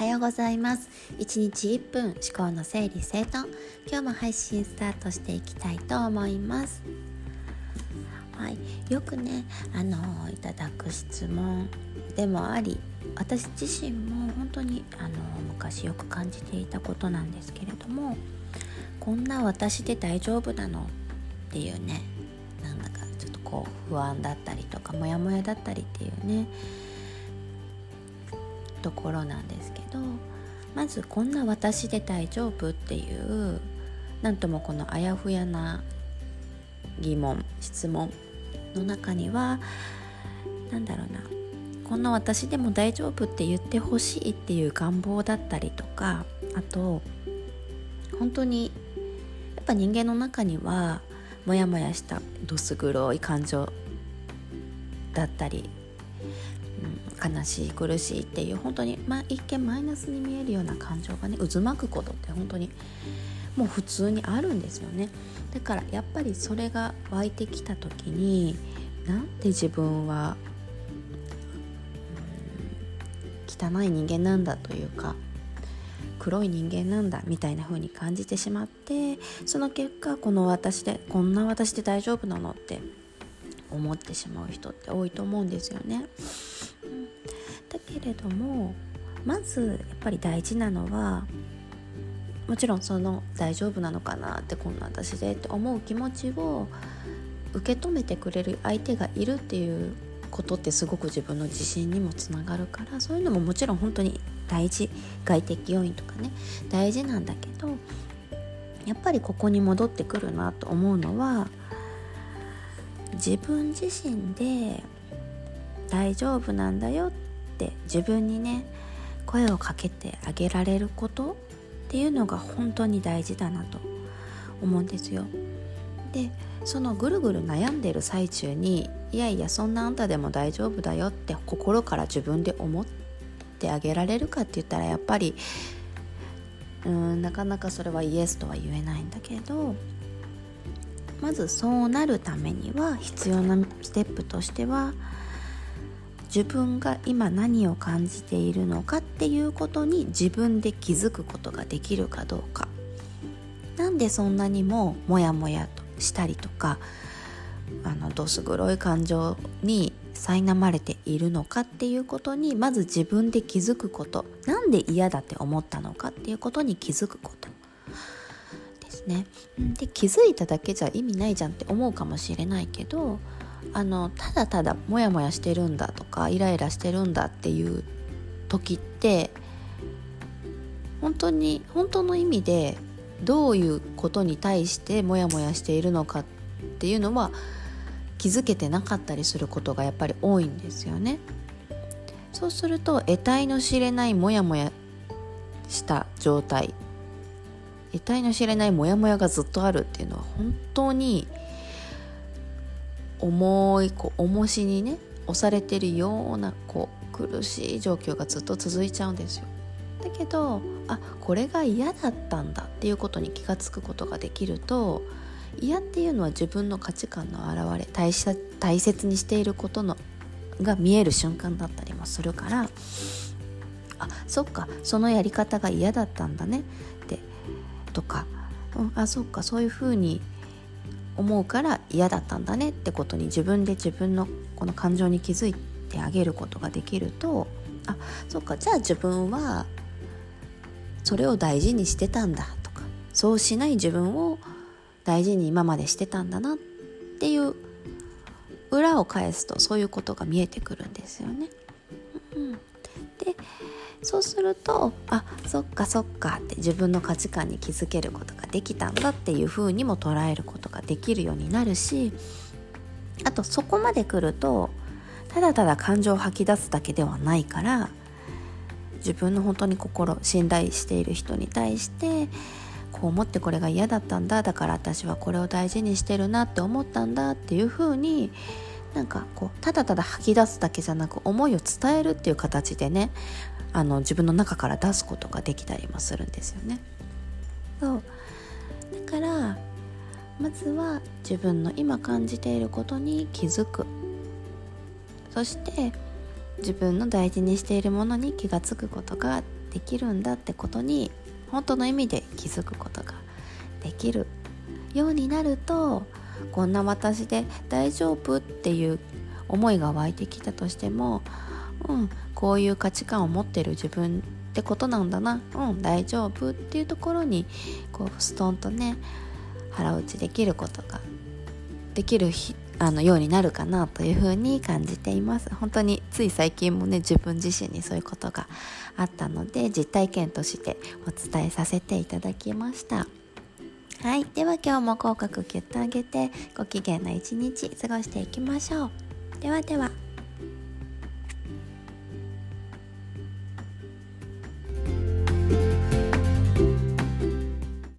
はようございます。1日1分思考の整理整頓。今日も配信スタートしていきたいと思います。はい、よくねあのいただく質問でもあり私自身も本当にあの昔よく感じていたことなんですけれどもこんな私で大丈夫なのっていうねなんだかちょっとこう不安だったりとかモヤモヤだったりっていうねところなんですけどまずこんな私で大丈夫っていうなんともこのあやふやな疑問質問の中には何だろうなこんな私でも大丈夫って言ってほしいっていう願望だったりとかあと本当にやっぱ人間の中にはモヤモヤしたどす黒い感情だったり悲しい苦しいっていう本当に、まあ、一見マイナスに見えるような感情がね渦巻くことって本当にもう普通にあるんですよね。だからやっぱりそれが湧いてきた時になんで自分は、汚い人間なんだというか黒い人間なんだみたいな風に感じてしまってその結果この私でこんな私で大丈夫なのって思ってしまう人って多いと思うんですよね。だけれどもまずやっぱり大事なのはもちろんその大丈夫なのかなってこんな私でって思う気持ちを受け止めてくれる相手がいるっていうことってすごく自分の自信にもつながるからそういうのももちろん本当に大事外的要因とかね大事なんだけどやっぱりここに戻ってくるなと思うのは自分自身で大丈夫なんだよって自分にね声をかけてあげられることっていうのが本当に大事だなと思うんですよ。でそのぐるぐる悩んでる最中にいやいやそんなあんたでも大丈夫だよって心から自分で思ってあげられるかって言ったらやっぱりうーんなかなかそれはイエスとは言えないんだけどまずそうなるためには必要なステップとしては自分が今何を感じているのかっていうことに自分で気づくことができるかどうか。なんでそんなにもモヤモヤとしたりとかあのどす黒い感情に苛まれているのかっていうことにまず自分で気づくこと。なんで嫌だって思ったのかっていうことに気づくこと。ですね。で気づいただけじゃ意味ないじゃんって思うかもしれないけどあのただただモヤモヤしてるんだとかイライラしてるんだっていう時って本当に本当の意味でどういうことに対してモヤモヤしているのかっていうのは気づけてなかったりすることがやっぱり多いんですよね。そうすると得体の知れないモヤモヤした状態得体の知れないモヤモヤがずっとあるっていうのは本当に重いこう重しにね押されてるようなこう苦しい状況がずっと続いちゃうんですよ。だけどあこれが嫌だったんだっていうことに気が付くことができると嫌っていうのは自分の価値観の表れ大大切にしていることのが見える瞬間だったりもするからあそっかそのやり方が嫌だったんだねってとか、うん、あそっかそういうふうに思うから嫌だったんだねってことに自分で自分のこの感情に気づいてあげることができるとあそっかじゃあ自分はそれを大事にしてたんだとかそうしない自分を大事に今までしてたんだなっていう裏を返すとそういうことが見えてくるんですよね。そうするとあそっかそっかって自分の価値観に気づけることができたんだっていうふうにも捉えることができるようになるしあとそこまで来るとただただ感情を吐き出すだけではないから自分の本当に心信頼している人に対してこう思ってこれが嫌だったんだだから私はこれを大事にしてるなって思ったんだっていうふうになんかこうただただ吐き出すだけじゃなく思いを伝えるっていう形でねあの自分の中から出すことができたりもするんですよね。そう。だからまずは自分の今感じていることに気づく。そして自分の大事にしているものに気が付くことができるんだってことに本当の意味で気づくことができる。ようになるとこんな私で大丈夫っていう思いが湧いてきたとしても、うん、こういう価値観を持ってる自分ってことなんだな。うん大丈夫っていうところにこうストンとね腹落ちできることができるあのようになるかなというふうに感じています。本当につい最近もね自分自身にそういうことがあったので実体験としてお伝えさせていただきました。はいでは今日も口角ギュッと上げてご機嫌な一日過ごしていきましょう。ではでは。